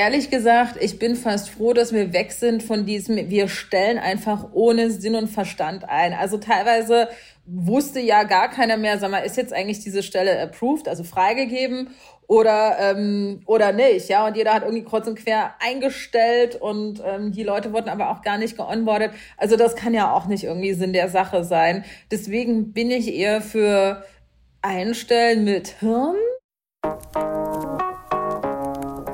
ehrlich gesagt, ich bin fast froh, dass wir weg sind von diesem, wir stellen einfach ohne Sinn und Verstand ein. Also teilweise wusste ja gar keiner mehr, sag mal, ist jetzt eigentlich diese Stelle approved, also freigegeben oder ähm, oder nicht, ja. Und jeder hat irgendwie kreuz und quer eingestellt und ähm, die Leute wurden aber auch gar nicht geonboardet. Also das kann ja auch nicht irgendwie Sinn der Sache sein. Deswegen bin ich eher für Einstellen mit Hirn.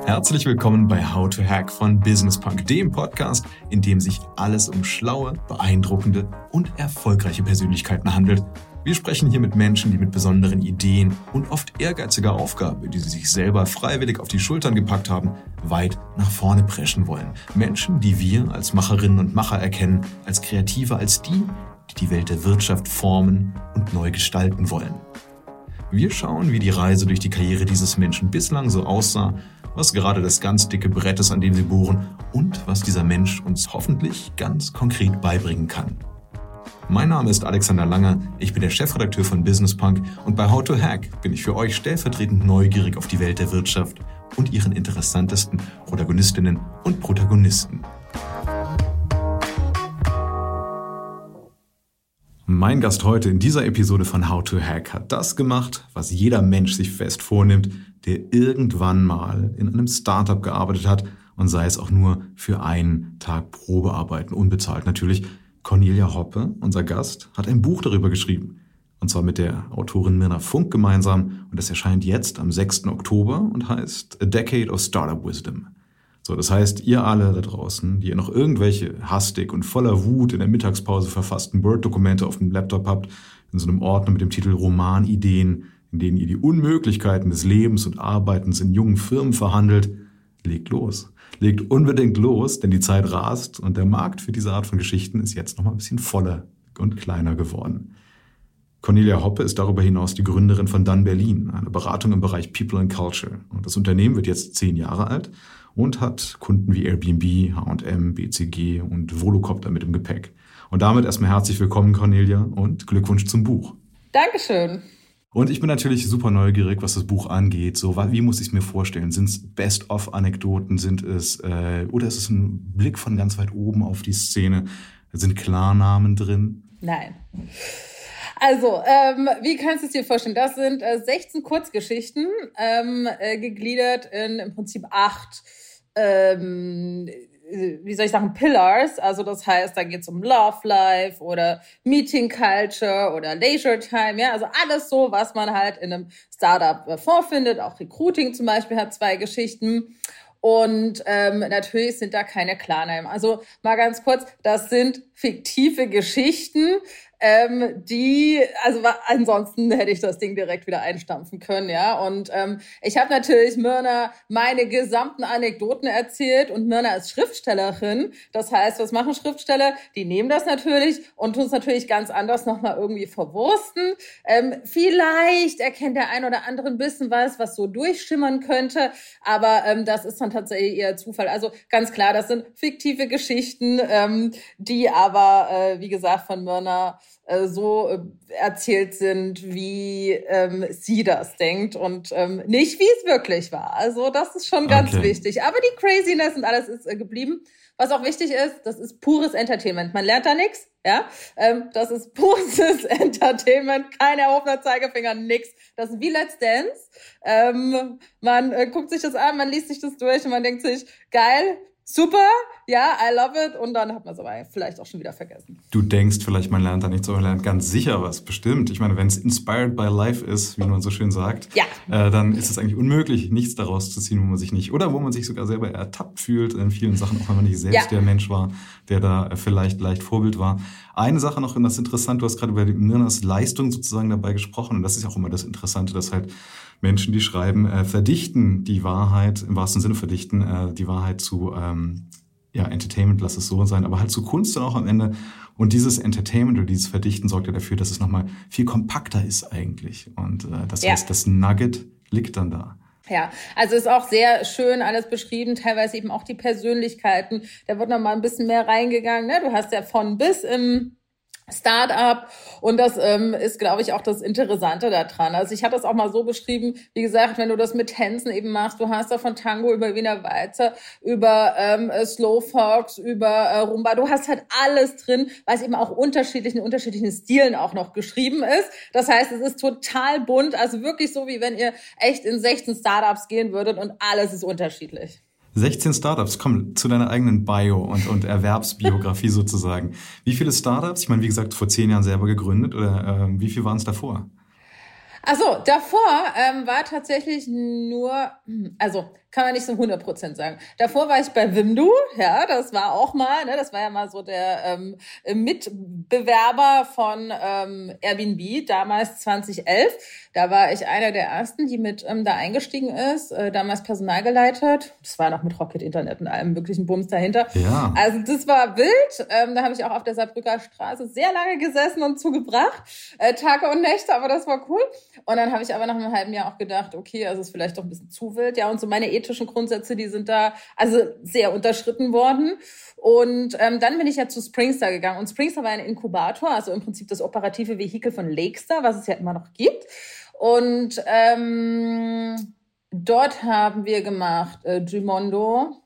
Herzlich willkommen bei How to Hack von Business Punk, dem Podcast, in dem sich alles um schlaue, beeindruckende und erfolgreiche Persönlichkeiten handelt wir sprechen hier mit Menschen, die mit besonderen Ideen und oft ehrgeiziger Aufgabe, die sie sich selber freiwillig auf die Schultern gepackt haben, weit nach vorne preschen wollen. Menschen, die wir als Macherinnen und Macher erkennen, als Kreative, als die, die die Welt der Wirtschaft formen und neu gestalten wollen. Wir schauen, wie die Reise durch die Karriere dieses Menschen bislang so aussah, was gerade das ganz dicke Brett ist, an dem sie bohren und was dieser Mensch uns hoffentlich ganz konkret beibringen kann. Mein Name ist Alexander Langer, ich bin der Chefredakteur von Business Punk und bei How to Hack bin ich für euch stellvertretend neugierig auf die Welt der Wirtschaft und ihren interessantesten Protagonistinnen und Protagonisten. Mein Gast heute in dieser Episode von How to Hack hat das gemacht, was jeder Mensch sich fest vornimmt, der irgendwann mal in einem Startup gearbeitet hat und sei es auch nur für einen Tag Probearbeiten, unbezahlt natürlich. Cornelia Hoppe, unser Gast, hat ein Buch darüber geschrieben. Und zwar mit der Autorin Mirna Funk gemeinsam. Und es erscheint jetzt am 6. Oktober und heißt A Decade of Startup Wisdom. So, das heißt, ihr alle da draußen, die ihr noch irgendwelche hastig und voller Wut in der Mittagspause verfassten Word-Dokumente auf dem Laptop habt, in so einem Ordner mit dem Titel Romanideen, in denen ihr die Unmöglichkeiten des Lebens und Arbeitens in jungen Firmen verhandelt, legt los legt unbedingt los, denn die Zeit rast und der Markt für diese Art von Geschichten ist jetzt noch mal ein bisschen voller und kleiner geworden. Cornelia Hoppe ist darüber hinaus die Gründerin von Dun Berlin, eine Beratung im Bereich People and Culture. Und das Unternehmen wird jetzt zehn Jahre alt und hat Kunden wie Airbnb, H&M, BCG und Volocopter mit im Gepäck. Und damit erstmal herzlich willkommen, Cornelia, und Glückwunsch zum Buch. Dankeschön. Und ich bin natürlich super neugierig, was das Buch angeht. So, wie muss ich es mir vorstellen? Sind es Best-of-Anekdoten? Sind es äh, oder ist es ein Blick von ganz weit oben auf die Szene? Sind Klarnamen drin? Nein. Also, ähm, wie kannst du es dir vorstellen? Das sind äh, 16 Kurzgeschichten, ähm, äh, gegliedert in im Prinzip acht ähm, wie soll ich sagen, Pillars. Also das heißt, da geht es um Love Life oder Meeting Culture oder Leisure Time. Ja, also alles so, was man halt in einem Startup äh, vorfindet. Auch Recruiting zum Beispiel hat zwei Geschichten. Und ähm, natürlich sind da keine Klarnamen. Also mal ganz kurz, das sind fiktive Geschichten, ähm, die, also ansonsten hätte ich das Ding direkt wieder einstampfen können, ja. Und ähm, ich habe natürlich Myrna meine gesamten Anekdoten erzählt und Myrna ist Schriftstellerin. Das heißt, was machen Schriftsteller? Die nehmen das natürlich und tun es natürlich ganz anders nochmal irgendwie verwursten. Ähm, vielleicht erkennt der ein oder andere ein bisschen was, was so durchschimmern könnte, aber ähm, das ist dann tatsächlich eher Zufall. Also ganz klar, das sind fiktive Geschichten, ähm, die aber, äh, wie gesagt, von Myrna so äh, erzählt sind, wie ähm, sie das denkt und ähm, nicht, wie es wirklich war. Also das ist schon ganz okay. wichtig. Aber die Craziness und alles ist äh, geblieben. Was auch wichtig ist, das ist pures Entertainment. Man lernt da nichts, ja. Ähm, das ist pures Entertainment, kein erhobener Zeigefinger, nix. Das ist wie Let's Dance. Ähm, man äh, guckt sich das an, man liest sich das durch und man denkt sich, geil, super, ja, I love it. Und dann hat man es aber vielleicht auch schon wieder vergessen. Du denkst vielleicht, man lernt da nichts, aber man lernt ganz sicher was, bestimmt. Ich meine, wenn es inspired by life ist, wie man so schön sagt, ja. äh, dann ist es eigentlich unmöglich, nichts daraus zu ziehen, wo man sich nicht, oder wo man sich sogar selber ertappt fühlt in vielen Sachen, auch wenn man nicht selbst ja. der Mensch war, der da vielleicht leicht Vorbild war. Eine Sache noch, und das ist interessant, du hast gerade über Mirnas Leistung sozusagen dabei gesprochen, und das ist auch immer das Interessante, dass halt Menschen, die schreiben, äh, verdichten die Wahrheit, im wahrsten Sinne verdichten, äh, die Wahrheit zu ähm, ja, Entertainment, lass es so sein, aber halt zu Kunst dann auch am Ende. Und dieses Entertainment oder dieses Verdichten sorgt ja dafür, dass es nochmal viel kompakter ist eigentlich. Und äh, das ja. heißt, das Nugget liegt dann da. Ja, also ist auch sehr schön alles beschrieben, teilweise eben auch die Persönlichkeiten. Da wird noch mal ein bisschen mehr reingegangen. Ne? Du hast ja von bis im Startup und das ähm, ist, glaube ich, auch das Interessante daran. Also ich hatte das auch mal so beschrieben, wie gesagt, wenn du das mit Tänzen eben machst, du hast da von Tango über Wiener Walzer, über ähm, Slow Fox, über äh, Rumba, du hast halt alles drin, weil es eben auch unterschiedlichen, unterschiedlichen Stilen auch noch geschrieben ist. Das heißt, es ist total bunt, also wirklich so, wie wenn ihr echt in 16 Startups gehen würdet und alles ist unterschiedlich. 16 Startups, komm zu deiner eigenen Bio und, und Erwerbsbiografie sozusagen. Wie viele Startups? Ich meine, wie gesagt, vor zehn Jahren selber gegründet oder äh, wie viel waren es davor? Also davor ähm, war tatsächlich nur, also kann man nicht so 100% sagen. Davor war ich bei Wimdu, ja, das war auch mal, ne, das war ja mal so der ähm, Mitbewerber von ähm, Airbnb, damals 2011. Da war ich einer der ersten, die mit ähm, da eingestiegen ist, äh, damals Personal geleitet. Das war noch mit Rocket Internet und allem möglichen Bums dahinter. Ja. Also das war wild. Ähm, da habe ich auch auf der Saarbrücker Straße sehr lange gesessen und zugebracht, äh, Tage und Nächte, aber das war cool. Und dann habe ich aber nach einem halben Jahr auch gedacht, okay, also ist vielleicht doch ein bisschen zu wild. Ja, und so meine ethischen Grundsätze, die sind da also sehr unterschritten worden. Und ähm, dann bin ich ja zu Springstar gegangen. Und Springstar war ein Inkubator, also im Prinzip das operative Vehikel von Lakestar, was es ja immer noch gibt. Und ähm, dort haben wir gemacht äh, Gimondo.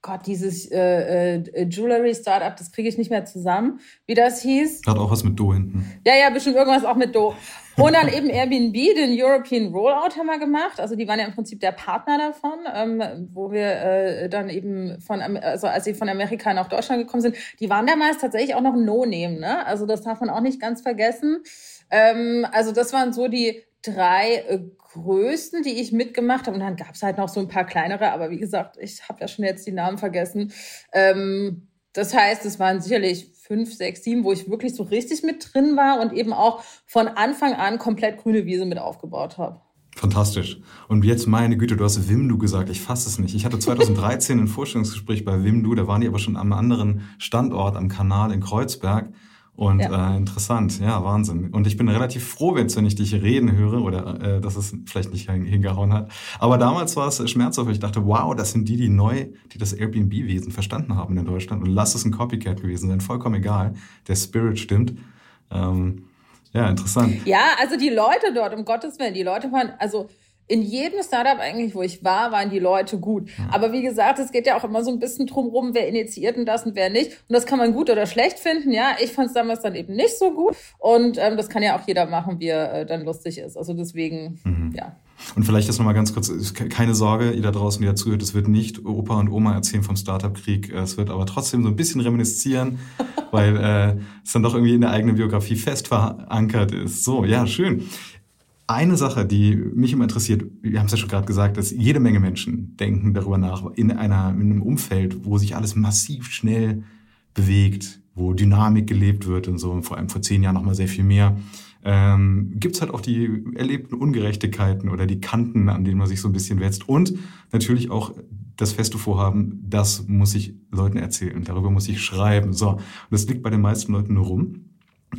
Gott, dieses äh, äh, Jewelry Startup, das kriege ich nicht mehr zusammen, wie das hieß. Hat auch was mit Do hinten. Ja, ja, bestimmt irgendwas auch mit Do. Und dann eben Airbnb, den European Rollout haben wir gemacht. Also die waren ja im Prinzip der Partner davon, ähm, wo wir äh, dann eben von, also als sie von Amerika nach Deutschland gekommen sind, die waren damals tatsächlich auch noch No-Name, ne? Also das darf man auch nicht ganz vergessen. Ähm, also das waren so die drei äh, größten, die ich mitgemacht habe. Und dann gab es halt noch so ein paar kleinere, aber wie gesagt, ich habe ja schon jetzt die Namen vergessen. Ähm, das heißt, es waren sicherlich fünf, sechs, sieben, wo ich wirklich so richtig mit drin war und eben auch von Anfang an komplett grüne Wiese mit aufgebaut habe. Fantastisch. Und jetzt, meine Güte, du hast Wimdu gesagt. Ich fasse es nicht. Ich hatte 2013 ein Vorstellungsgespräch bei Wimdu. Da waren die aber schon am anderen Standort, am Kanal in Kreuzberg. Und ja. äh, interessant, ja, Wahnsinn. Und ich bin relativ froh, wenn ich dich reden höre oder äh, dass es vielleicht nicht hingehauen hat. Aber damals war es schmerzhaft. Ich dachte, wow, das sind die, die neu, die das Airbnb-Wesen verstanden haben in Deutschland. Und lass es ein Copycat gewesen sein, vollkommen egal. Der Spirit stimmt. Ähm, ja, interessant. Ja, also die Leute dort, um Gottes Willen, die Leute waren, also in jedem Startup eigentlich, wo ich war, waren die Leute gut. Mhm. Aber wie gesagt, es geht ja auch immer so ein bisschen drum rum, wer initiiert denn das und wer nicht. Und das kann man gut oder schlecht finden. Ja, ich fand es damals dann eben nicht so gut. Und ähm, das kann ja auch jeder machen, wie er äh, dann lustig ist. Also deswegen, mhm. ja. Und vielleicht das nochmal ganz kurz, keine Sorge, ihr da draußen, die dazuhört, es wird nicht Opa und Oma erzählen vom Startup-Krieg. Es wird aber trotzdem so ein bisschen reminiszieren, weil äh, es dann doch irgendwie in der eigenen Biografie fest verankert ist. So, ja, schön. Eine Sache, die mich immer interessiert, wir haben es ja schon gerade gesagt, dass jede Menge Menschen denken darüber nach, in, einer, in einem Umfeld, wo sich alles massiv schnell bewegt, wo Dynamik gelebt wird und so, und vor allem vor zehn Jahren noch mal sehr viel mehr, ähm, gibt halt auch die erlebten Ungerechtigkeiten oder die Kanten, an denen man sich so ein bisschen wetzt. Und natürlich auch das feste Vorhaben, das muss ich Leuten erzählen, darüber muss ich schreiben. So, und das liegt bei den meisten Leuten nur rum.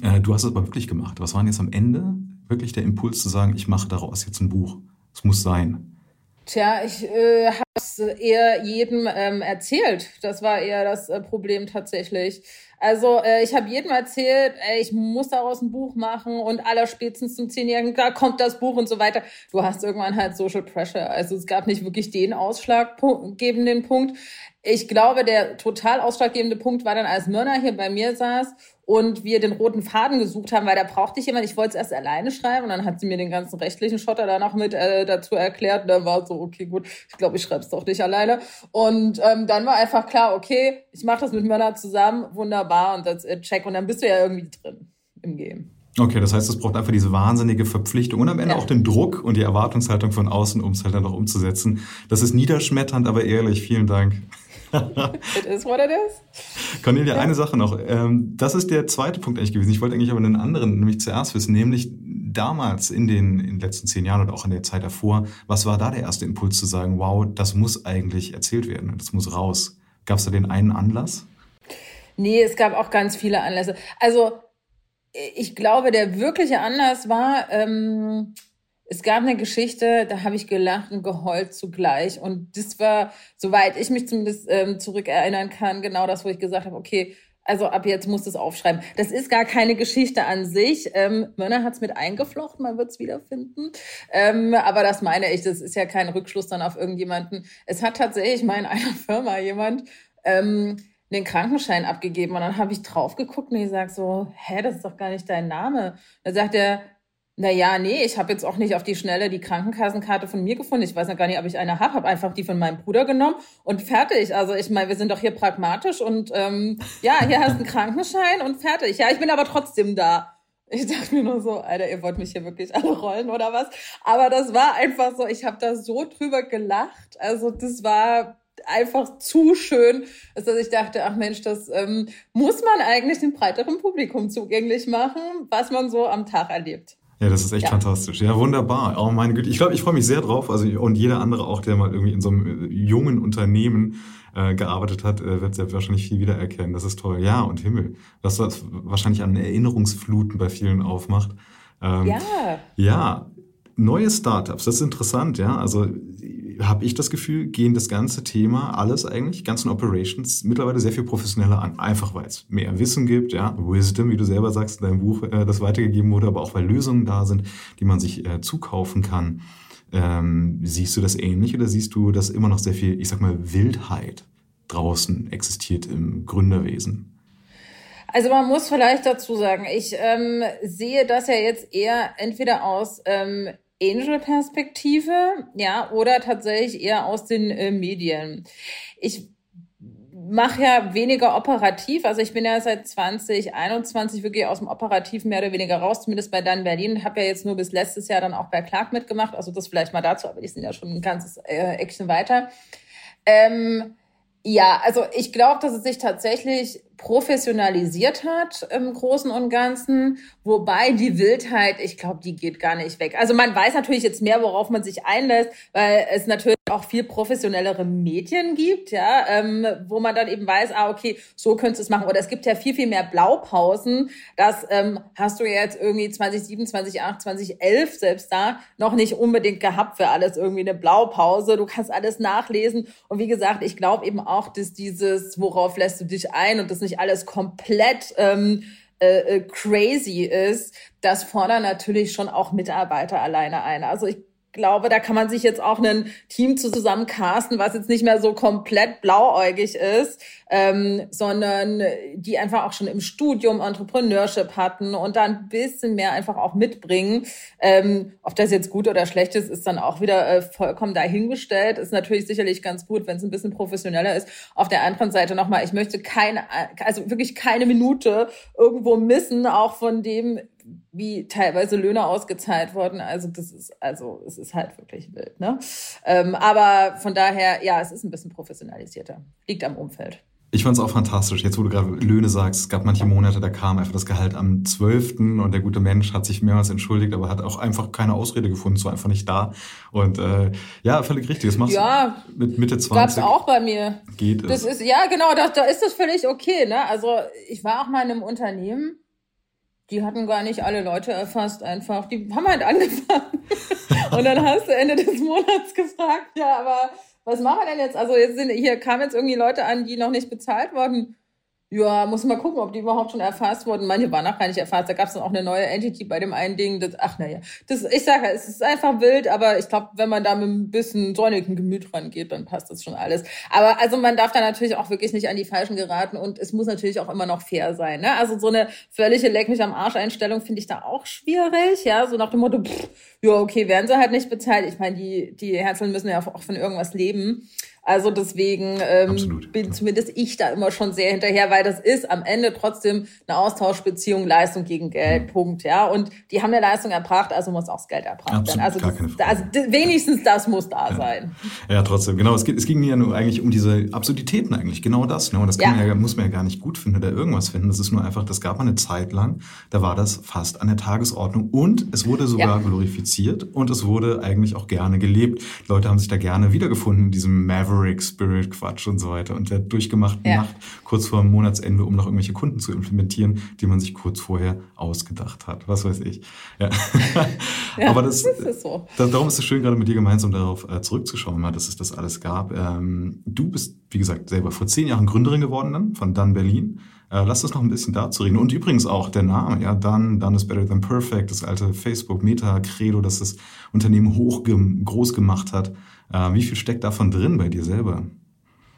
Äh, du hast es aber wirklich gemacht. Was waren jetzt am Ende wirklich der Impuls zu sagen, ich mache daraus jetzt ein Buch. Es muss sein. Tja, ich äh, habe es eher jedem ähm, erzählt. Das war eher das äh, Problem tatsächlich. Also äh, ich habe jedem erzählt, ey, ich muss daraus ein Buch machen und aller spätestens zum Zehnjährigen, da kommt das Buch und so weiter. Du hast irgendwann halt Social Pressure. Also es gab nicht wirklich den ausschlaggebenden Punkt. Ich glaube, der total ausschlaggebende Punkt war dann, als Myrna hier bei mir saß und wir den roten Faden gesucht haben, weil da brauchte ich jemand. Ich wollte es erst alleine schreiben und dann hat sie mir den ganzen rechtlichen Schotter da noch mit äh, dazu erklärt. Und dann war so, okay, gut, ich glaube, ich schreibe es doch nicht alleine. Und ähm, dann war einfach klar, okay, ich mache das mit Mörner zusammen, wunderbar und das check. Und dann bist du ja irgendwie drin im Game. Okay, das heißt, es braucht einfach diese wahnsinnige Verpflichtung und am Ende ja. auch den Druck und die Erwartungshaltung von außen, um es halt dann auch umzusetzen. Das ist niederschmetternd, aber ehrlich. Vielen Dank. it is what it is. Cornelia, ja. eine Sache noch. Ähm, das ist der zweite Punkt eigentlich gewesen. Ich wollte eigentlich aber einen anderen, nämlich zuerst wissen, nämlich damals in den, in den letzten zehn Jahren oder auch in der Zeit davor, was war da der erste Impuls zu sagen, wow, das muss eigentlich erzählt werden, das muss raus? Gab es da den einen Anlass? Nee, es gab auch ganz viele Anlässe. Also ich glaube, der wirkliche Anlass war, ähm, es gab eine Geschichte, da habe ich gelacht und geheult zugleich. Und das war, soweit ich mich zumindest ähm, zurückerinnern kann, genau das, wo ich gesagt habe, okay, Also ab jetzt musst du es aufschreiben. Das ist gar keine Geschichte an sich. Ähm, Mörner hat es mit eingeflochten, man wird es wiederfinden. Ähm, aber das meine ich, das ist ja kein Rückschluss dann auf irgendjemanden. Es hat tatsächlich mal in einer Firma jemand ähm, den Krankenschein abgegeben und dann habe ich drauf geguckt und ich sage so, hä, das ist doch gar nicht dein Name. Dann sagt er, naja, nee, ich habe jetzt auch nicht auf die Schnelle die Krankenkassenkarte von mir gefunden. Ich weiß noch gar nicht, ob ich eine habe. Habe einfach die von meinem Bruder genommen und fertig. Also ich meine, wir sind doch hier pragmatisch und ähm, ja, hier hast du einen Krankenschein und fertig. Ja, ich bin aber trotzdem da. Ich dachte mir nur so, Alter, ihr wollt mich hier wirklich alle rollen oder was? Aber das war einfach so, ich habe da so drüber gelacht. Also das war einfach zu schön, dass ich dachte, ach Mensch, das ähm, muss man eigentlich dem breiteren Publikum zugänglich machen, was man so am Tag erlebt. Ja, das ist echt ja. fantastisch. Ja, wunderbar. Oh meine Güte. Ich glaube, ich freue mich sehr drauf. Also und jeder andere auch, der mal irgendwie in so einem äh, jungen Unternehmen äh, gearbeitet hat, äh, wird sehr wahrscheinlich viel wiedererkennen. Das ist toll. Ja, und Himmel. Was das wahrscheinlich an Erinnerungsfluten bei vielen aufmacht. Ähm, ja. Ja, neue Startups, das ist interessant, ja. Also habe ich das Gefühl, gehen das ganze Thema, alles eigentlich, ganzen Operations mittlerweile sehr viel professioneller an. Einfach weil es mehr Wissen gibt, ja, Wisdom, wie du selber sagst in deinem Buch, äh, das weitergegeben wurde, aber auch weil Lösungen da sind, die man sich äh, zukaufen kann. Ähm, siehst du das ähnlich oder siehst du, dass immer noch sehr viel, ich sag mal, Wildheit draußen existiert im Gründerwesen? Also man muss vielleicht dazu sagen, ich ähm, sehe das ja jetzt eher entweder aus ähm, Angel-Perspektive, ja, oder tatsächlich eher aus den äh, Medien. Ich mache ja weniger operativ, also ich bin ja seit 2021 wirklich aus dem Operativ mehr oder weniger raus, zumindest bei Dan Berlin, habe ja jetzt nur bis letztes Jahr dann auch bei Clark mitgemacht, also das vielleicht mal dazu, aber die sind ja schon ein ganzes äh, Action weiter. Ähm, ja, also ich glaube, dass es sich tatsächlich professionalisiert hat im Großen und Ganzen, wobei die Wildheit, ich glaube, die geht gar nicht weg. Also man weiß natürlich jetzt mehr, worauf man sich einlässt, weil es natürlich auch viel professionellere Medien gibt, ja, ähm, wo man dann eben weiß, ah, okay, so könntest du es machen. Oder es gibt ja viel, viel mehr Blaupausen. Das ähm, hast du jetzt irgendwie 2007, 2008, 2011 selbst da noch nicht unbedingt gehabt für alles irgendwie eine Blaupause. Du kannst alles nachlesen. Und wie gesagt, ich glaube eben auch, dass dieses, worauf lässt du dich ein und das nicht alles komplett ähm, äh, äh crazy ist, das fordern natürlich schon auch Mitarbeiter alleine ein. Also ich glaube, da kann man sich jetzt auch ein Team zusammen casten, was jetzt nicht mehr so komplett blauäugig ist, ähm, sondern die einfach auch schon im Studium Entrepreneurship hatten und da ein bisschen mehr einfach auch mitbringen. Ähm, ob das jetzt gut oder schlecht ist, ist dann auch wieder äh, vollkommen dahingestellt. Ist natürlich sicherlich ganz gut, wenn es ein bisschen professioneller ist. Auf der anderen Seite nochmal, ich möchte keine, also wirklich keine Minute irgendwo missen, auch von dem, wie teilweise Löhne ausgezahlt wurden. Also das ist, also es ist halt wirklich wild. Ne? Ähm, aber von daher, ja, es ist ein bisschen professionalisierter. Liegt am Umfeld. Ich fand es auch fantastisch. Jetzt, wo du gerade Löhne sagst, es gab manche Monate, da kam einfach das Gehalt am 12. und der gute Mensch hat sich mehrmals entschuldigt, aber hat auch einfach keine Ausrede gefunden, war einfach nicht da. Und äh, ja, völlig richtig. Das machst ja, du mit Mitte 20. Gab's auch bei mir. Geht das es. Ist, ja, genau, da, da ist das völlig okay. Ne? Also ich war auch mal in einem Unternehmen, die hatten gar nicht alle Leute erfasst einfach. Die haben halt angefangen. und dann hast du Ende des Monats gefragt, ja, aber was machen wir denn jetzt? Also jetzt sind, hier kamen jetzt irgendwie Leute an, die noch nicht bezahlt wurden. Ja, muss mal gucken, ob die überhaupt schon erfasst wurden. Manche waren auch gar nicht erfasst. Da gab es dann auch eine neue Entity bei dem einen Ding. Das, ach naja, das, ich sage, es ist einfach wild, aber ich glaube, wenn man da mit ein bisschen sonnigen Gemüt rangeht, dann passt das schon alles. Aber also man darf da natürlich auch wirklich nicht an die Falschen geraten und es muss natürlich auch immer noch fair sein. Ne? Also so eine völlige Leck mich am Arsch Einstellung finde ich da auch schwierig. Ja, so nach dem Motto, pff, ja okay, werden sie halt nicht bezahlt. Ich meine, die die Herzeln müssen ja auch von irgendwas leben. Also deswegen ähm, Absolut, bin zumindest ich da immer schon sehr hinterher, weil das ist am Ende trotzdem eine Austauschbeziehung, Leistung gegen Geld, mhm. Punkt. Ja, und die haben eine Leistung erbracht, also muss auch das Geld erbracht werden. Also, das, also wenigstens das muss da ja. sein. Ja, trotzdem. Genau, es, geht, es ging ja nur eigentlich um diese Absurditäten eigentlich, genau das. Ne? Und das ja. Man ja, muss man ja gar nicht gut finden oder irgendwas finden. Das ist nur einfach, das gab mal eine Zeit lang, da war das fast an der Tagesordnung und es wurde sogar ja. glorifiziert und es wurde eigentlich auch gerne gelebt. Die Leute haben sich da gerne wiedergefunden in diesem Maverick Maverick Spirit Quatsch und so weiter und der durchgemachten ja. Nacht kurz vor dem Monatsende, um noch irgendwelche Kunden zu implementieren, die man sich kurz vorher ausgedacht hat. Was weiß ich. Ja. ja Aber das, das ist so. darum ist es schön, gerade mit dir gemeinsam darauf äh, zurückzuschauen, dass es das alles gab. Ähm, du bist wie gesagt, selber vor zehn Jahren Gründerin geworden dann von Dun Berlin. Äh, lass uns noch ein bisschen dazu reden. Und übrigens auch der Name, ja, Done, Done is better than perfect, das alte Facebook-Meta-Credo, das das Unternehmen hoch groß gemacht hat. Äh, wie viel steckt davon drin bei dir selber?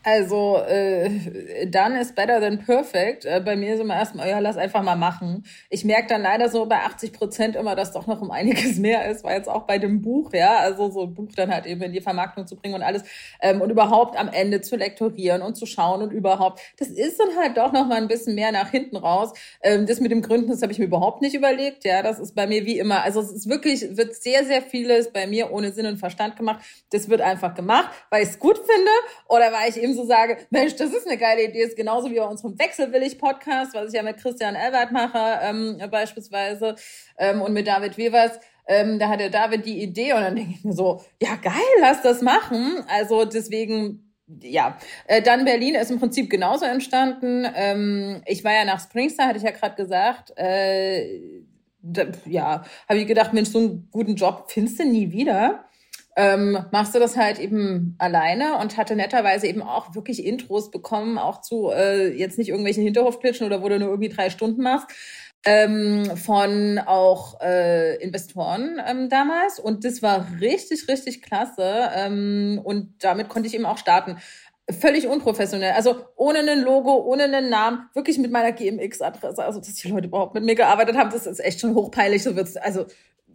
Also, äh, done is better than perfect. Äh, bei mir ist immer erstmal, ja, lass einfach mal machen. Ich merke dann leider so bei 80 Prozent immer, dass doch noch um einiges mehr ist, weil jetzt auch bei dem Buch, ja, also so ein Buch dann halt eben in die Vermarktung zu bringen und alles ähm, und überhaupt am Ende zu lektorieren und zu schauen und überhaupt, das ist dann halt doch noch mal ein bisschen mehr nach hinten raus. Ähm, das mit dem Gründen, das habe ich mir überhaupt nicht überlegt, ja, das ist bei mir wie immer, also es ist wirklich, wird sehr, sehr vieles bei mir ohne Sinn und Verstand gemacht. Das wird einfach gemacht, weil ich es gut finde oder weil ich eben eben so sage, Mensch, das ist eine geile Idee, ist genauso wie bei unserem Wechselwillig-Podcast, was ich ja mit Christian Elbert mache, ähm, beispielsweise, ähm, und mit David Wevers. Ähm, da hat der David die Idee und dann denke ich mir so, ja geil, lass das machen. Also deswegen ja, äh, dann Berlin ist im Prinzip genauso entstanden. Ähm, ich war ja nach Springstar, hatte ich ja gerade gesagt. Äh, da, ja, habe ich gedacht, Mensch, so einen guten Job findest du nie wieder ähm, machst du das halt eben alleine und hatte netterweise eben auch wirklich Intros bekommen, auch zu äh, jetzt nicht irgendwelchen Hinterhofklitschen oder wo du nur irgendwie drei Stunden machst, ähm, von auch äh, Investoren ähm, damals. Und das war richtig, richtig klasse. Ähm, und damit konnte ich eben auch starten. Völlig unprofessionell. Also ohne ein Logo, ohne einen Namen, wirklich mit meiner GMX-Adresse. Also, dass die Leute überhaupt mit mir gearbeitet haben, das ist echt schon hochpeilig. So wird's, also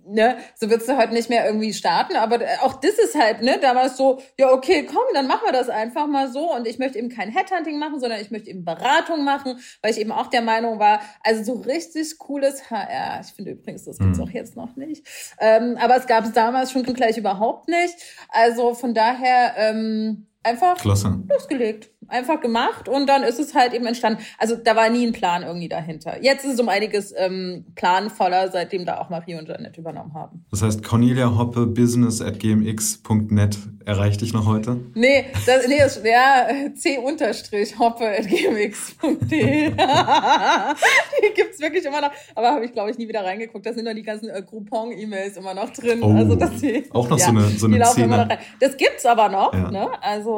ne, so würdest du halt nicht mehr irgendwie starten. Aber auch das ist halt, ne, damals so, ja, okay, komm, dann machen wir das einfach mal so. Und ich möchte eben kein Headhunting machen, sondern ich möchte eben Beratung machen, weil ich eben auch der Meinung war, also so richtig cooles HR. Ich finde übrigens, das gibt's mhm. auch jetzt noch nicht. Ähm, aber es gab es damals schon gleich überhaupt nicht. Also von daher, ähm, einfach Klasse. losgelegt einfach gemacht und dann ist es halt eben entstanden. Also da war nie ein Plan irgendwie dahinter. Jetzt ist es um einiges ähm, planvoller, seitdem da auch Marie und Janet übernommen haben. Das heißt, Cornelia Hoppe business at gmx.net erreicht dich noch heute? Nee, das, nee, das, ja, c-hoppe at gmx.de. die gibt's wirklich immer noch, aber habe ich glaube ich nie wieder reingeguckt. Da sind noch die ganzen äh, Groupon-E-Mails immer noch drin. Oh, also dass die, auch noch ja, so eine, so eine Szene. Das gibt's aber noch, ja. ne? Also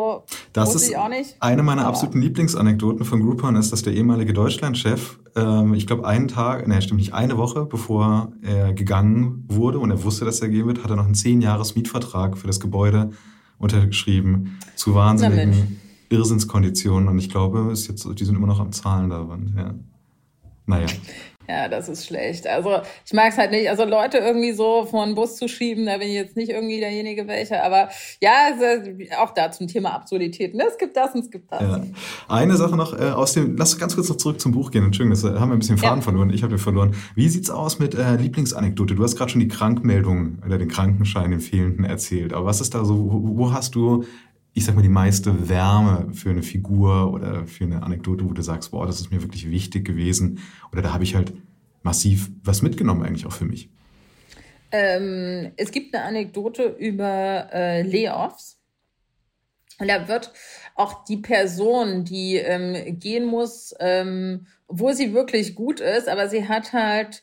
das ist eine meiner absoluten Lieblingsanekdoten von Groupon ist, dass der ehemalige Deutschlandchef, ähm, ich glaube einen Tag, ne, stimmt nicht, eine Woche bevor er gegangen wurde und er wusste, dass er gehen wird, hat er noch einen zehn Jahres Mietvertrag für das Gebäude unterschrieben zu wahnsinnigen Irrsinnskonditionen und ich glaube, ist jetzt, die sind immer noch am Zahlen da. Ja. Naja. Ja, das ist schlecht. Also ich mag es halt nicht. Also Leute irgendwie so vor den Bus zu schieben, da bin ich jetzt nicht irgendwie derjenige welche. Aber ja, auch da zum Thema Absurdität. Ne? Es gibt das und es gibt das. Ja. Eine Sache noch äh, aus dem, lass ganz kurz noch zurück zum Buch gehen. Entschuldigung, das äh, haben wir ein bisschen Faden ja. verloren. Ich habe den verloren. Wie sieht's aus mit äh, Lieblingsanekdote? Du hast gerade schon die Krankmeldung oder den Krankenschein, den fehlenden erzählt. Aber was ist da so, wo, wo hast du ich sag mal, die meiste Wärme für eine Figur oder für eine Anekdote, wo du sagst, boah, das ist mir wirklich wichtig gewesen. Oder da habe ich halt massiv was mitgenommen, eigentlich auch für mich. Ähm, es gibt eine Anekdote über äh, Layoffs. Und da wird auch die Person, die ähm, gehen muss, ähm, wo sie wirklich gut ist, aber sie hat halt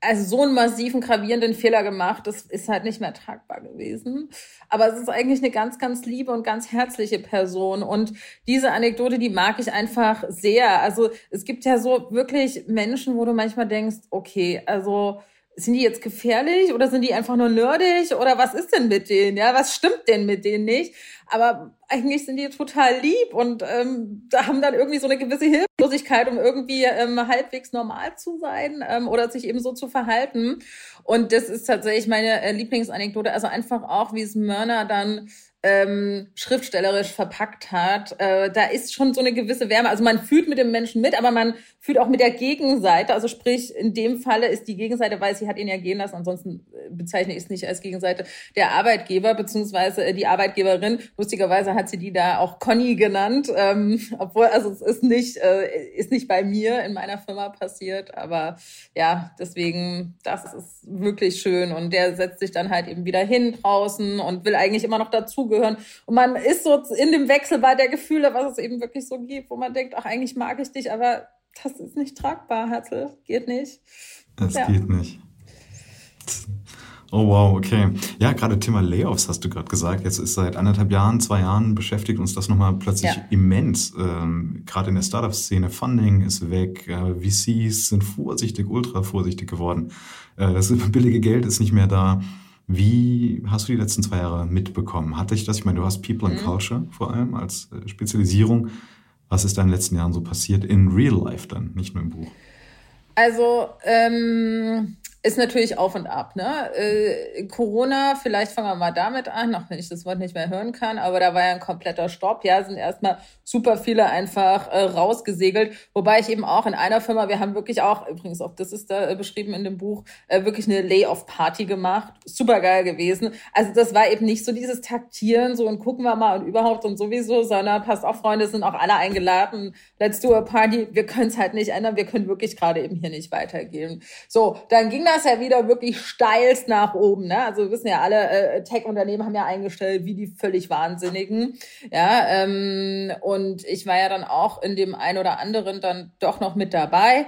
also so einen massiven, gravierenden Fehler gemacht, das ist halt nicht mehr tragbar gewesen. Aber es ist eigentlich eine ganz, ganz liebe und ganz herzliche Person. Und diese Anekdote, die mag ich einfach sehr. Also es gibt ja so wirklich Menschen, wo du manchmal denkst, okay, also sind die jetzt gefährlich oder sind die einfach nur nerdig oder was ist denn mit denen? Ja, was stimmt denn mit denen nicht? Aber eigentlich sind die total lieb und ähm, da haben dann irgendwie so eine gewisse Hilflosigkeit, um irgendwie ähm, halbwegs normal zu sein ähm, oder sich eben so zu verhalten. Und das ist tatsächlich meine äh, Lieblingsanekdote. Also einfach auch, wie es Mörner dann ähm, schriftstellerisch verpackt hat. Äh, da ist schon so eine gewisse Wärme. Also man fühlt mit dem Menschen mit, aber man fühlt auch mit der Gegenseite. Also sprich, in dem Falle ist die Gegenseite, weil sie hat ihn ja gehen lassen. Ansonsten äh, bezeichne ich es nicht als Gegenseite der Arbeitgeber beziehungsweise äh, die Arbeitgeberin. Lustigerweise hat sie die da auch Conny genannt, ähm, obwohl also es ist nicht äh, ist nicht bei mir in meiner Firma passiert, aber ja deswegen das ist wirklich schön und der setzt sich dann halt eben wieder hin draußen und will eigentlich immer noch dazu dazugehören. Und man ist so in dem Wechselbad der Gefühle, was es eben wirklich so gibt, wo man denkt, ach, eigentlich mag ich dich, aber das ist nicht tragbar, Herzl. Geht nicht. Es ja. geht nicht. Oh wow, okay. Ja, gerade Thema Layoffs hast du gerade gesagt. Jetzt ist seit anderthalb Jahren, zwei Jahren beschäftigt uns das nochmal plötzlich ja. immens. Ähm, gerade in der Startup-Szene, Funding ist weg, äh, VCs sind vorsichtig, ultra vorsichtig geworden. Äh, das billige Geld ist nicht mehr da. Wie hast du die letzten zwei Jahre mitbekommen? Hatte ich das? Ich meine, du hast People and mhm. Culture vor allem als äh, Spezialisierung. Was ist da in den letzten Jahren so passiert in Real Life dann, nicht nur im Buch? Also, ähm, ist natürlich auf und ab. Ne? Äh, Corona, vielleicht fangen wir mal damit an, auch wenn ich das Wort nicht mehr hören kann, aber da war ja ein kompletter Stopp. Ja, sind erstmal super viele einfach äh, rausgesegelt. Wobei ich eben auch in einer Firma, wir haben wirklich auch, übrigens auch das ist da äh, beschrieben in dem Buch, äh, wirklich eine Layoff-Party gemacht. Super geil gewesen. Also das war eben nicht so dieses Taktieren, so und gucken wir mal und überhaupt und sowieso, sondern passt auf, Freunde, sind auch alle eingeladen. Let's do a party. Wir können es halt nicht ändern. Wir können wirklich gerade eben hier nicht weitergehen. So, dann ging das das ja wieder wirklich steilst nach oben. Ne? Also wir wissen ja alle, äh, Tech-Unternehmen haben ja eingestellt, wie die völlig Wahnsinnigen. Ja, ähm, und ich war ja dann auch in dem ein oder anderen dann doch noch mit dabei.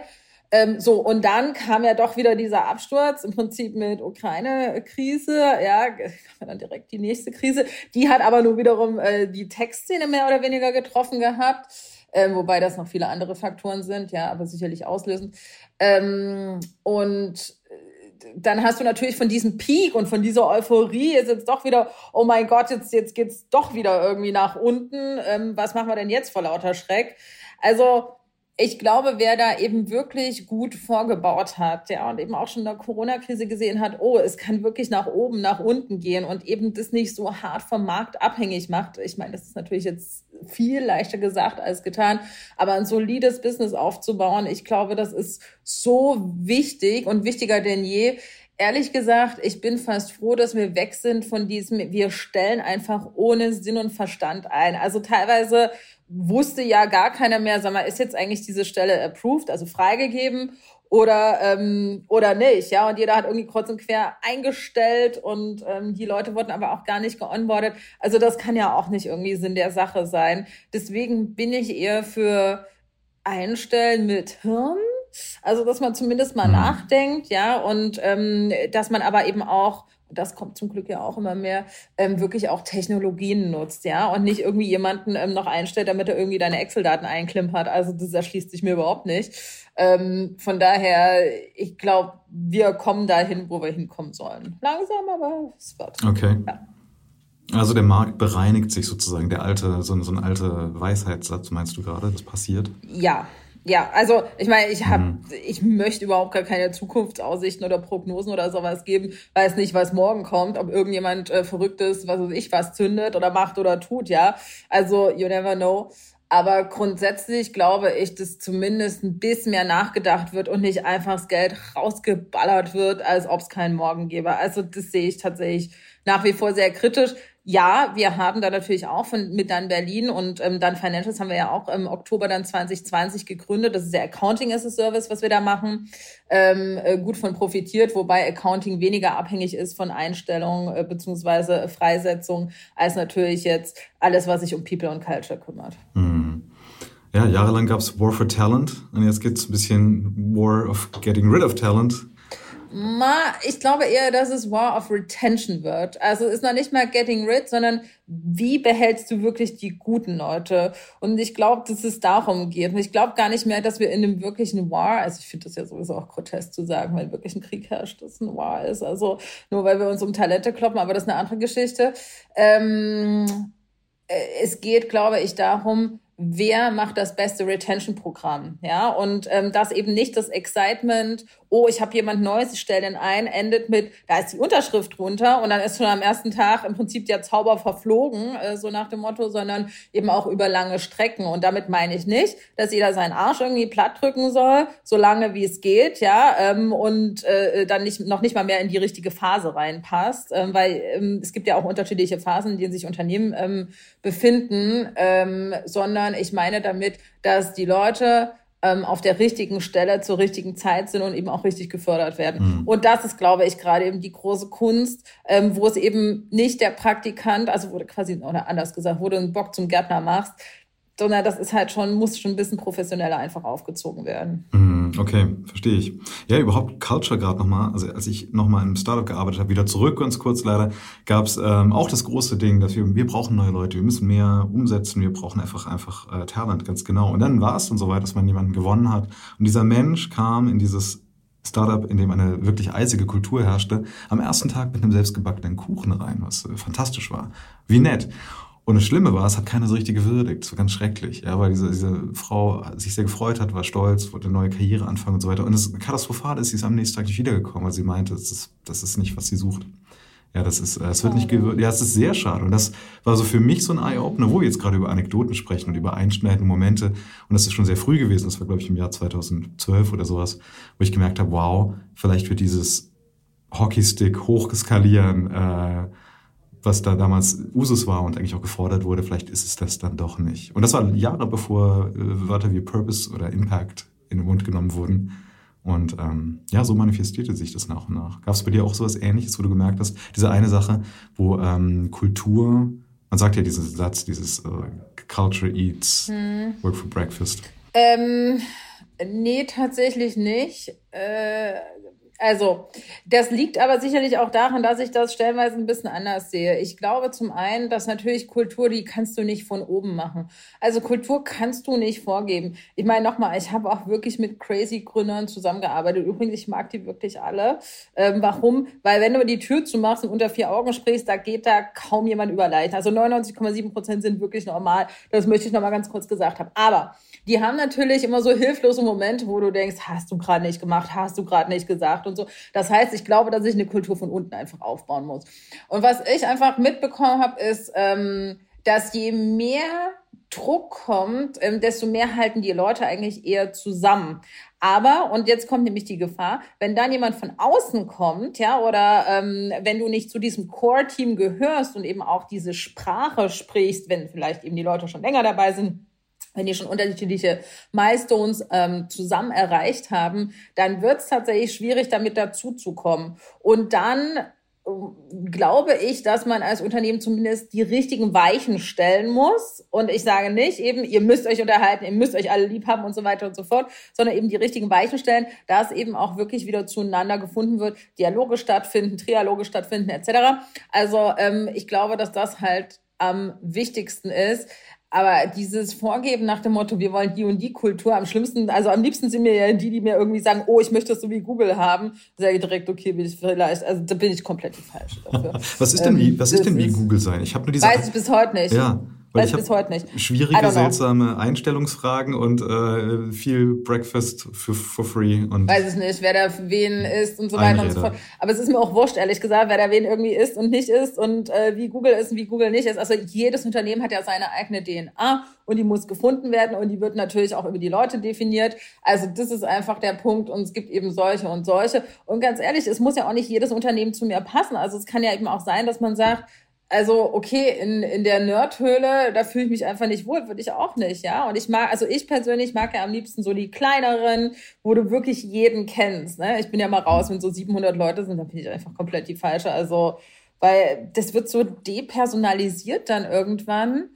Ähm, so, und dann kam ja doch wieder dieser Absturz, im Prinzip mit Ukraine-Krise, ja, dann direkt die nächste Krise. Die hat aber nur wiederum äh, die Tech-Szene mehr oder weniger getroffen gehabt, ähm, wobei das noch viele andere Faktoren sind, ja, aber sicherlich auslösend. Ähm, und dann hast du natürlich von diesem Peak und von dieser Euphorie ist jetzt doch wieder, oh mein Gott, jetzt, jetzt geht's doch wieder irgendwie nach unten. Ähm, was machen wir denn jetzt vor lauter Schreck? Also, ich glaube, wer da eben wirklich gut vorgebaut hat, ja, und eben auch schon in der Corona-Krise gesehen hat, oh, es kann wirklich nach oben, nach unten gehen und eben das nicht so hart vom Markt abhängig macht. Ich meine, das ist natürlich jetzt viel leichter gesagt als getan, aber ein solides Business aufzubauen, ich glaube, das ist so wichtig und wichtiger denn je ehrlich gesagt, ich bin fast froh, dass wir weg sind von diesem, wir stellen einfach ohne Sinn und Verstand ein. Also teilweise wusste ja gar keiner mehr, sag mal, ist jetzt eigentlich diese Stelle approved, also freigegeben oder ähm, oder nicht, ja? Und jeder hat irgendwie kreuz und quer eingestellt und ähm, die Leute wurden aber auch gar nicht geonboardet. Also das kann ja auch nicht irgendwie Sinn der Sache sein. Deswegen bin ich eher für Einstellen mit Hirn. Also, dass man zumindest mal mhm. nachdenkt, ja, und ähm, dass man aber eben auch das kommt zum Glück ja auch immer mehr, ähm, wirklich auch Technologien nutzt, ja, und nicht irgendwie jemanden ähm, noch einstellt, damit er irgendwie deine Excel-Daten einklimpert. Also das erschließt sich mir überhaupt nicht. Ähm, von daher, ich glaube, wir kommen dahin, wo wir hinkommen sollen. Langsam, aber es wird. Okay. Ja. Also der Markt bereinigt sich sozusagen, der alte, so, so ein alter Weisheitssatz, meinst du gerade, das passiert? Ja, ja, also ich meine, ich habe, mhm. ich möchte überhaupt gar keine Zukunftsaussichten oder Prognosen oder sowas geben. Weiß nicht, was morgen kommt, ob irgendjemand äh, verrücktes, was weiß ich, was zündet oder macht oder tut, ja. Also you never know. Aber grundsätzlich glaube ich, dass zumindest ein bisschen mehr nachgedacht wird und nicht einfach das Geld rausgeballert wird, als ob es keinen Morgen gäbe. Also das sehe ich tatsächlich nach wie vor sehr kritisch ja, wir haben da natürlich auch von, mit dann Berlin und ähm, dann Financials haben wir ja auch im Oktober dann 2020 gegründet. Das ist der Accounting as a Service, was wir da machen, ähm, äh, gut von profitiert, wobei Accounting weniger abhängig ist von Einstellung äh, beziehungsweise Freisetzung als natürlich jetzt alles, was sich um People und Culture kümmert. Mhm. Ja, jahrelang gab es War for Talent und jetzt gibt es ein bisschen War of Getting Rid of Talent. Ma, ich glaube eher, dass es War of Retention wird. Also ist noch nicht mal Getting Rid, sondern wie behältst du wirklich die guten Leute? Und ich glaube, dass es darum geht. Und ich glaube gar nicht mehr, dass wir in einem wirklichen War, also ich finde das ja sowieso auch grotesk zu sagen, weil wirklich ein Krieg herrscht, dass ein War ist. Also nur weil wir uns um Talente kloppen, aber das ist eine andere Geschichte. Ähm, äh, es geht, glaube ich, darum, wer macht das beste Retention-Programm, ja, und ähm, das eben nicht das Excitement oh, ich habe jemand Neues, ich stelle den ein, endet mit, da ist die Unterschrift drunter und dann ist schon am ersten Tag im Prinzip der Zauber verflogen, äh, so nach dem Motto, sondern eben auch über lange Strecken. Und damit meine ich nicht, dass jeder seinen Arsch irgendwie platt drücken soll, so lange wie es geht, ja, ähm, und äh, dann nicht, noch nicht mal mehr in die richtige Phase reinpasst, ähm, weil ähm, es gibt ja auch unterschiedliche Phasen, in denen sich Unternehmen befinden, sondern ich meine damit, dass die Leute ähm, auf der richtigen Stelle zur richtigen Zeit sind und eben auch richtig gefördert werden. Mhm. Und das ist, glaube ich, gerade eben die große Kunst, ähm, wo es eben nicht der Praktikant, also wurde quasi, oder anders gesagt, wo du einen Bock zum Gärtner machst, sondern das ist halt schon, muss schon ein bisschen professioneller einfach aufgezogen werden. Mhm. Hm, okay, verstehe ich. Ja, überhaupt Culture gerade nochmal. Also als ich nochmal im Startup gearbeitet habe, wieder zurück ganz kurz leider, gab es ähm, auch das große Ding, dass wir, wir brauchen neue Leute, wir müssen mehr umsetzen, wir brauchen einfach einfach äh, Talent, ganz genau. Und dann war es dann soweit, dass man jemanden gewonnen hat. Und dieser Mensch kam in dieses Startup, in dem eine wirklich eisige Kultur herrschte, am ersten Tag mit einem selbstgebackenen Kuchen rein, was äh, fantastisch war. Wie nett. Und das Schlimme war, es hat keiner so richtig gewürdigt. Das war ganz schrecklich, ja, weil diese, diese Frau sich sehr gefreut hat, war stolz, wollte eine neue Karriere anfangen und so weiter. Und das Katastrophale ist, sie ist am nächsten Tag nicht wiedergekommen, weil sie meinte, das ist, das ist nicht, was sie sucht. Ja, das ist, es wird nicht gewürdigt. Ja, es ist sehr schade. Und das war so für mich so ein Eye-Opener, wo wir jetzt gerade über Anekdoten sprechen und über einschneidende Momente. Und das ist schon sehr früh gewesen. Das war, glaube ich, im Jahr 2012 oder sowas, wo ich gemerkt habe, wow, vielleicht wird dieses Hockeystick hochskalieren, äh, was da damals Usus war und eigentlich auch gefordert wurde, vielleicht ist es das dann doch nicht. Und das war Jahre bevor äh, Wörter wie Purpose oder Impact in den Mund genommen wurden. Und ähm, ja, so manifestierte sich das nach und nach. Gab es bei dir auch sowas Ähnliches, wo du gemerkt hast, diese eine Sache, wo ähm, Kultur, man sagt ja diesen Satz, dieses äh, Culture eats, hm. work for breakfast. Ähm, nee, tatsächlich nicht. Äh, also, das liegt aber sicherlich auch daran, dass ich das stellenweise ein bisschen anders sehe. Ich glaube zum einen, dass natürlich Kultur, die kannst du nicht von oben machen. Also Kultur kannst du nicht vorgeben. Ich meine nochmal, ich habe auch wirklich mit crazy Gründern zusammengearbeitet. Übrigens, ich mag die wirklich alle. Ähm, warum? Weil wenn du die Tür zumachst und unter vier Augen sprichst, da geht da kaum jemand überleiten. Also 99,7 Prozent sind wirklich normal. Das möchte ich nochmal ganz kurz gesagt haben. Aber die haben natürlich immer so hilflose Momente, wo du denkst, hast du gerade nicht gemacht, hast du gerade nicht gesagt und so. Das heißt, ich glaube, dass ich eine Kultur von unten einfach aufbauen muss. Und was ich einfach mitbekommen habe, ist, ähm, dass je mehr Druck kommt, ähm, desto mehr halten die Leute eigentlich eher zusammen. Aber, und jetzt kommt nämlich die Gefahr, wenn dann jemand von außen kommt, ja, oder ähm, wenn du nicht zu diesem Core-Team gehörst und eben auch diese Sprache sprichst, wenn vielleicht eben die Leute schon länger dabei sind, wenn die schon unterschiedliche Milestones ähm, zusammen erreicht haben, dann wird es tatsächlich schwierig, damit dazuzukommen. Und dann äh, glaube ich, dass man als Unternehmen zumindest die richtigen Weichen stellen muss. Und ich sage nicht eben, ihr müsst euch unterhalten, ihr müsst euch alle lieb haben und so weiter und so fort, sondern eben die richtigen Weichen stellen, dass eben auch wirklich wieder zueinander gefunden wird, Dialoge stattfinden, Trialoge stattfinden etc. Also ähm, ich glaube, dass das halt am wichtigsten ist. Aber dieses Vorgeben nach dem Motto, wir wollen die und die Kultur, am schlimmsten, also am liebsten sind mir ja die, die mir irgendwie sagen, oh, ich möchte das so wie Google haben, sage ich direkt, okay, bin ich vielleicht, also da bin ich komplett falsch dafür. was ist denn wie, was ist denn wie Google sein? Ich habe nur diese. Weiß ich bis heute nicht. Ja. Weil Weiß ich bis heute nicht. Schwierige, seltsame Einstellungsfragen und äh, viel Breakfast für for free. Und Weiß ich nicht, wer da wen isst und so weiter und so fort. Aber es ist mir auch wurscht, ehrlich gesagt, wer da wen irgendwie isst und nicht isst und äh, wie Google ist und wie Google nicht ist. Also jedes Unternehmen hat ja seine eigene DNA und die muss gefunden werden und die wird natürlich auch über die Leute definiert. Also das ist einfach der Punkt und es gibt eben solche und solche. Und ganz ehrlich, es muss ja auch nicht jedes Unternehmen zu mir passen. Also es kann ja eben auch sein, dass man sagt, also, okay, in, in der Nerdhöhle, da fühle ich mich einfach nicht wohl, würde ich auch nicht, ja. Und ich mag, also ich persönlich mag ja am liebsten so die kleineren, wo du wirklich jeden kennst, ne. Ich bin ja mal raus, wenn so 700 Leute sind, dann bin ich einfach komplett die Falsche. Also, weil das wird so depersonalisiert dann irgendwann.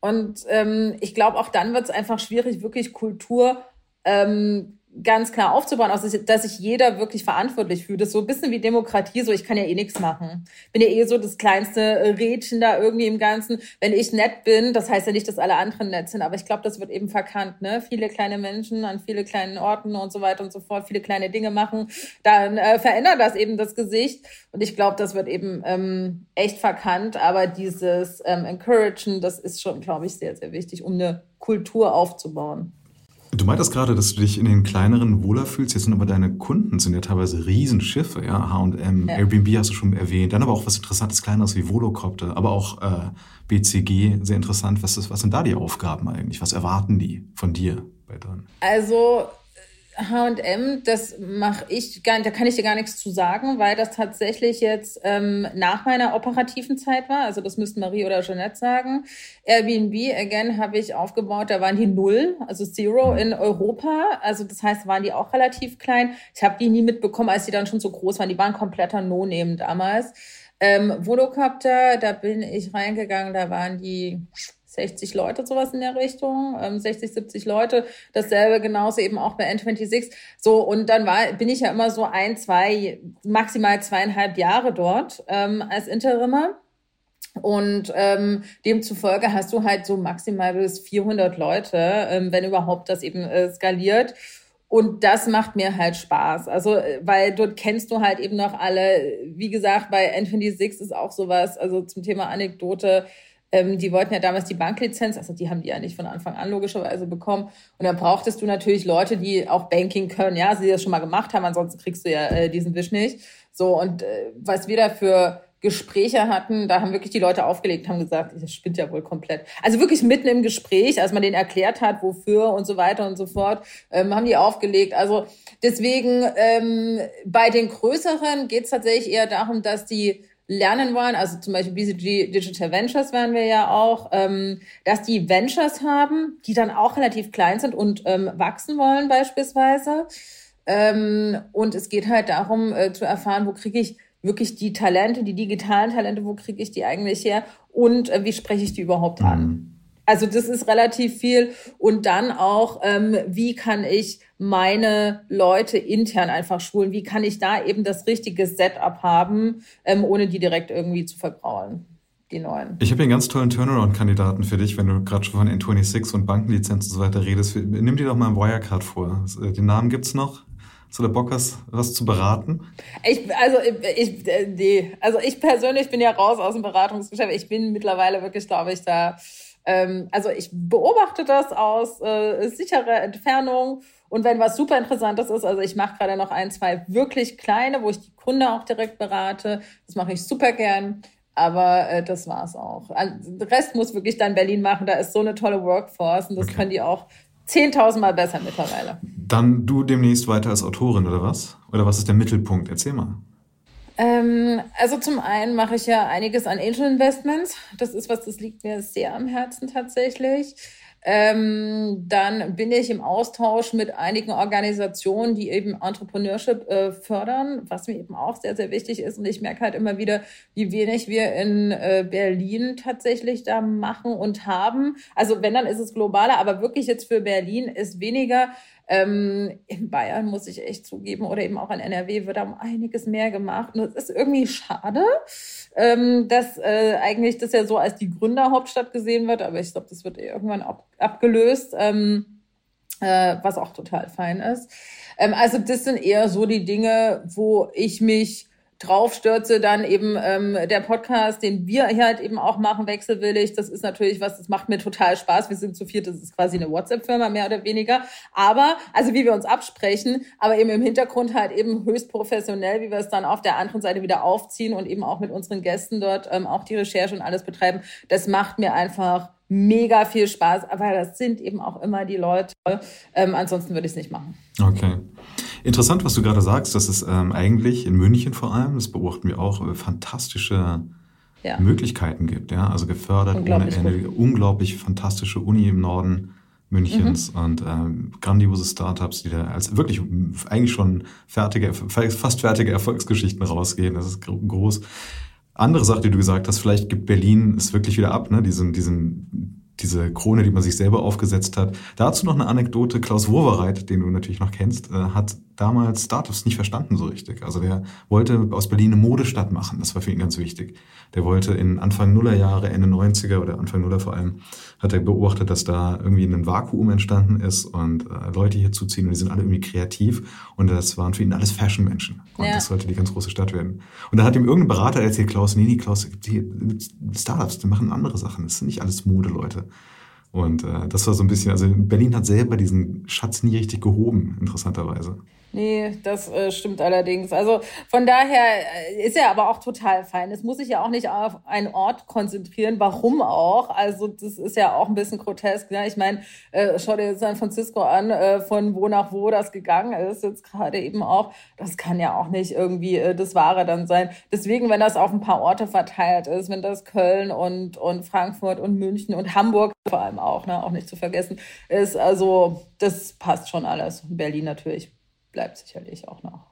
Und ähm, ich glaube, auch dann wird es einfach schwierig, wirklich Kultur ähm, ganz klar aufzubauen, also dass sich jeder wirklich verantwortlich fühlt. Das ist so ein bisschen wie Demokratie, so ich kann ja eh nichts machen. Bin ja eh so das kleinste Rädchen da irgendwie im Ganzen. Wenn ich nett bin, das heißt ja nicht, dass alle anderen nett sind, aber ich glaube, das wird eben verkannt, ne? Viele kleine Menschen an viele kleinen Orten und so weiter und so fort, viele kleine Dinge machen, dann äh, verändert das eben das Gesicht. Und ich glaube, das wird eben ähm, echt verkannt, aber dieses ähm, Encouragen, das ist schon, glaube ich, sehr, sehr wichtig, um eine Kultur aufzubauen. Du meintest gerade, dass du dich in den kleineren wohler fühlst. Jetzt sind aber deine Kunden sind ja teilweise Riesenschiffe, ja. H&M, ja. Airbnb hast du schon erwähnt. Dann aber auch was Interessantes, Kleineres wie Volocopter, aber auch äh, BCG, sehr interessant. Was, ist, was sind da die Aufgaben eigentlich? Was erwarten die von dir bei dran? Also H&M, das mache ich gar da kann ich dir gar nichts zu sagen, weil das tatsächlich jetzt ähm, nach meiner operativen Zeit war. Also das müssten Marie oder Jeanette sagen. Airbnb, again, habe ich aufgebaut, da waren die null, also Zero in Europa. Also das heißt, waren die auch relativ klein. Ich habe die nie mitbekommen, als die dann schon so groß waren. Die waren kompletter No-Name damals. Ähm, Volocopter, da bin ich reingegangen, da waren die 60 Leute, sowas in der Richtung, ähm, 60, 70 Leute. Dasselbe genauso eben auch bei N26. So, und dann war, bin ich ja immer so ein, zwei, maximal zweieinhalb Jahre dort ähm, als Interimer. Und ähm, demzufolge hast du halt so maximal bis 400 Leute, ähm, wenn überhaupt das eben äh, skaliert. Und das macht mir halt Spaß. Also, äh, weil dort kennst du halt eben noch alle. Wie gesagt, bei N26 ist auch sowas, also zum Thema Anekdote. Ähm, die wollten ja damals die Banklizenz, also die haben die ja nicht von Anfang an logischerweise bekommen. Und dann brauchtest du natürlich Leute, die auch Banking können, ja, sie das schon mal gemacht haben, ansonsten kriegst du ja äh, diesen Wisch nicht. So, und äh, was wir da für Gespräche hatten, da haben wirklich die Leute aufgelegt, haben gesagt, das spinnt ja wohl komplett. Also wirklich mitten im Gespräch, als man denen erklärt hat, wofür und so weiter und so fort, ähm, haben die aufgelegt. Also deswegen ähm, bei den größeren geht es tatsächlich eher darum, dass die lernen wollen, also zum Beispiel BCG Digital Ventures wären wir ja auch, ähm, dass die Ventures haben, die dann auch relativ klein sind und ähm, wachsen wollen beispielsweise. Ähm, und es geht halt darum äh, zu erfahren, wo kriege ich wirklich die Talente, die digitalen Talente, wo kriege ich die eigentlich her und äh, wie spreche ich die überhaupt an? Also das ist relativ viel und dann auch, ähm, wie kann ich meine Leute intern einfach schulen? Wie kann ich da eben das richtige Setup haben, ähm, ohne die direkt irgendwie zu vergraulen? Die neuen. Ich habe hier einen ganz tollen Turnaround-Kandidaten für dich, wenn du gerade schon von N26 und Bankenlizenz und so weiter redest. Nimm dir doch mal ein Wirecard vor. Äh, den Namen gibt's noch? Hast du da Bock, hast, was zu beraten? Ich, also, ich, äh, nee. Also ich persönlich bin ja raus aus dem Beratungsgeschäft. Ich bin mittlerweile wirklich, glaube ich, da. Ähm, also ich beobachte das aus äh, sicherer Entfernung. Und wenn was super Interessantes ist, also ich mache gerade noch ein, zwei wirklich kleine, wo ich die Kunde auch direkt berate. Das mache ich super gern. Aber äh, das war's auch. Also, der Rest muss wirklich dann Berlin machen. Da ist so eine tolle Workforce und das okay. können die auch 10.000 Mal besser mittlerweile. Dann du demnächst weiter als Autorin oder was? Oder was ist der Mittelpunkt? Erzähl mal. Ähm, also zum einen mache ich ja einiges an Angel Investments. Das ist was, das liegt mir sehr am Herzen tatsächlich. Ähm, dann bin ich im Austausch mit einigen Organisationen, die eben Entrepreneurship äh, fördern, was mir eben auch sehr, sehr wichtig ist. Und ich merke halt immer wieder, wie wenig wir in äh, Berlin tatsächlich da machen und haben. Also wenn, dann ist es globaler, aber wirklich jetzt für Berlin ist weniger ähm, in Bayern muss ich echt zugeben oder eben auch in NRW wird da um einiges mehr gemacht. Und es ist irgendwie schade, ähm, dass äh, eigentlich das ja so als die Gründerhauptstadt gesehen wird, aber ich glaube, das wird irgendwann ab, abgelöst, ähm, äh, was auch total fein ist. Ähm, also das sind eher so die Dinge, wo ich mich draufstürze, dann eben ähm, der Podcast, den wir hier halt eben auch machen, wechselwillig. Das ist natürlich was, das macht mir total Spaß. Wir sind zu viert, das ist quasi eine WhatsApp-Firma, mehr oder weniger. Aber, also wie wir uns absprechen, aber eben im Hintergrund halt eben höchst professionell, wie wir es dann auf der anderen Seite wieder aufziehen und eben auch mit unseren Gästen dort ähm, auch die Recherche und alles betreiben. Das macht mir einfach mega viel Spaß, aber das sind eben auch immer die Leute. Ähm, ansonsten würde ich es nicht machen. Okay. Interessant, was du gerade sagst, dass es ähm, eigentlich in München vor allem, das beobachten wir auch, äh, fantastische ja. Möglichkeiten gibt. Ja? Also gefördert ohne Ende, unglaublich fantastische Uni im Norden Münchens mhm. und ähm, grandiose Startups, die da als wirklich eigentlich schon fertige, fast fertige Erfolgsgeschichten rausgehen. Das ist groß. Andere Sache, die du gesagt hast, vielleicht gibt Berlin es wirklich wieder ab, ne? diesen, diesen diese Krone, die man sich selber aufgesetzt hat. Dazu noch eine Anekdote. Klaus Wowereit, den du natürlich noch kennst, äh, hat damals Startups nicht verstanden so richtig. Also der wollte aus Berlin eine Modestadt machen. Das war für ihn ganz wichtig. Der wollte in Anfang Nullerjahre, Ende 90er oder Anfang Nuller vor allem, hat er beobachtet, dass da irgendwie ein Vakuum entstanden ist und äh, Leute hier zuziehen und die sind alle irgendwie kreativ und das waren für ihn alles Fashion-Menschen. Und ja. das sollte die ganz große Stadt werden. Und da hat ihm irgendein Berater erzählt, Klaus, nee, nee, Klaus, Startups, die machen andere Sachen. Das sind nicht alles Modeleute. Und äh, das war so ein bisschen, also Berlin hat selber diesen Schatz nie richtig gehoben, interessanterweise. Nee, das äh, stimmt allerdings. Also von daher äh, ist er aber auch total fein. Es muss sich ja auch nicht auf einen Ort konzentrieren. Warum auch? Also das ist ja auch ein bisschen grotesk. Ne? Ich meine, äh, schau dir San Francisco an, äh, von wo nach wo das gegangen ist. Jetzt gerade eben auch. Das kann ja auch nicht irgendwie äh, das Wahre dann sein. Deswegen, wenn das auf ein paar Orte verteilt ist, wenn das Köln und, und Frankfurt und München und Hamburg vor allem auch, ne, auch nicht zu vergessen, ist also, das passt schon alles. Berlin natürlich bleibt sicherlich auch noch.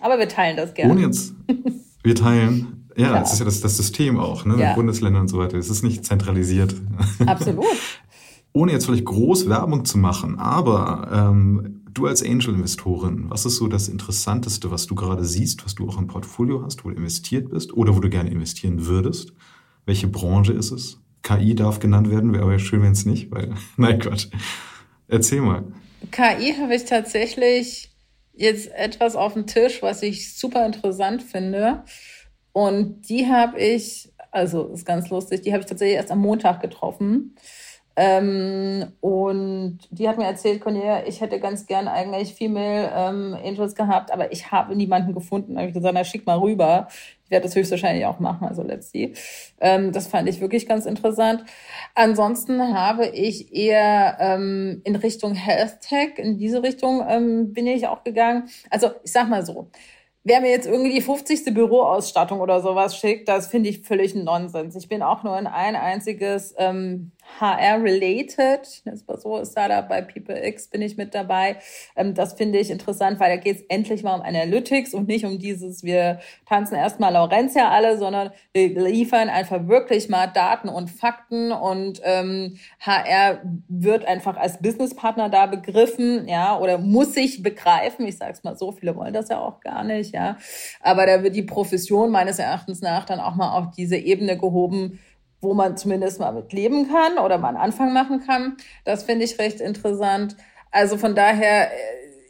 Aber wir teilen das gerne. Ohne jetzt, wir teilen. Ja, Klar. das ist ja das, das System auch, ne? Ja. Bundesländer und so weiter. Es ist nicht zentralisiert. Absolut. Ohne jetzt vielleicht groß Werbung zu machen, aber ähm, du als Angel-Investorin, was ist so das Interessanteste, was du gerade siehst, was du auch im Portfolio hast, wo du investiert bist oder wo du gerne investieren würdest? Welche Branche ist es? KI darf genannt werden, wäre aber schön, wenn es nicht, weil, nein, Quatsch. Erzähl mal. KI habe ich tatsächlich jetzt etwas auf dem Tisch, was ich super interessant finde. Und die habe ich, also ist ganz lustig, die habe ich tatsächlich erst am Montag getroffen. Ähm, und die hat mir erzählt, Cornelia, ich hätte ganz gern eigentlich Female ähm, Angels gehabt, aber ich habe niemanden gefunden. Da habe ich gesagt, na schick mal rüber. Ich werde das höchstwahrscheinlich auch machen, also let's see. Ähm, das fand ich wirklich ganz interessant. Ansonsten habe ich eher ähm, in Richtung Health Tech, in diese Richtung ähm, bin ich auch gegangen. Also ich sag mal so, Wer mir jetzt irgendwie die 50. Büroausstattung oder sowas schickt, das finde ich völlig Nonsens. Ich bin auch nur in ein einziges ähm, HR-related, das war so Startup bei PeopleX bin ich mit dabei. Ähm, das finde ich interessant, weil da geht es endlich mal um Analytics und nicht um dieses, wir tanzen erstmal Laurenzia alle, sondern wir liefern einfach wirklich mal Daten und Fakten und ähm, HR wird einfach als Businesspartner da begriffen, ja, oder muss sich begreifen. Ich sage es mal so, viele wollen das ja auch gar nicht, ja. Aber da wird die Profession meines Erachtens nach dann auch mal auf diese Ebene gehoben, wo man zumindest mal mit leben kann oder mal einen Anfang machen kann. Das finde ich recht interessant. Also von daher, äh,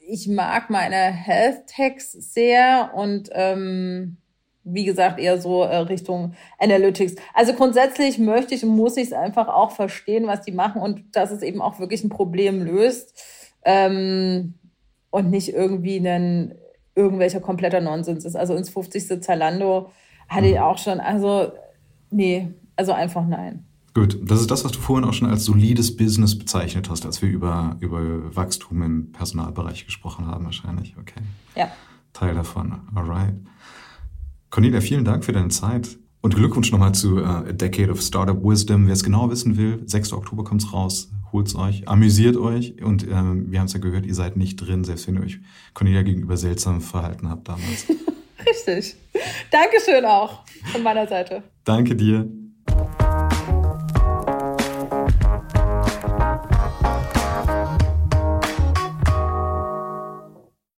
ich mag meine Health Techs sehr und ähm, wie gesagt eher so äh, Richtung Analytics. Also grundsätzlich möchte ich und muss ich es einfach auch verstehen, was die machen und dass es eben auch wirklich ein Problem löst ähm, und nicht irgendwie ein irgendwelcher kompletter Nonsens ist. Also ins 50. Zalando hatte ich auch schon, also nee, also einfach nein. Gut, das ist das, was du vorhin auch schon als solides Business bezeichnet hast, als wir über, über Wachstum im Personalbereich gesprochen haben, wahrscheinlich. Okay. Ja. Teil davon. Alright. Cornelia, vielen Dank für deine Zeit. Und Glückwunsch nochmal zu uh, A Decade of Startup Wisdom. Wer es genau wissen will, 6. Oktober kommt's raus. Holt's euch, amüsiert euch. Und ähm, wir haben es ja gehört, ihr seid nicht drin, selbst wenn ihr euch Cornelia gegenüber seltsam verhalten habt damals. Richtig. Dankeschön auch von meiner Seite. Danke dir.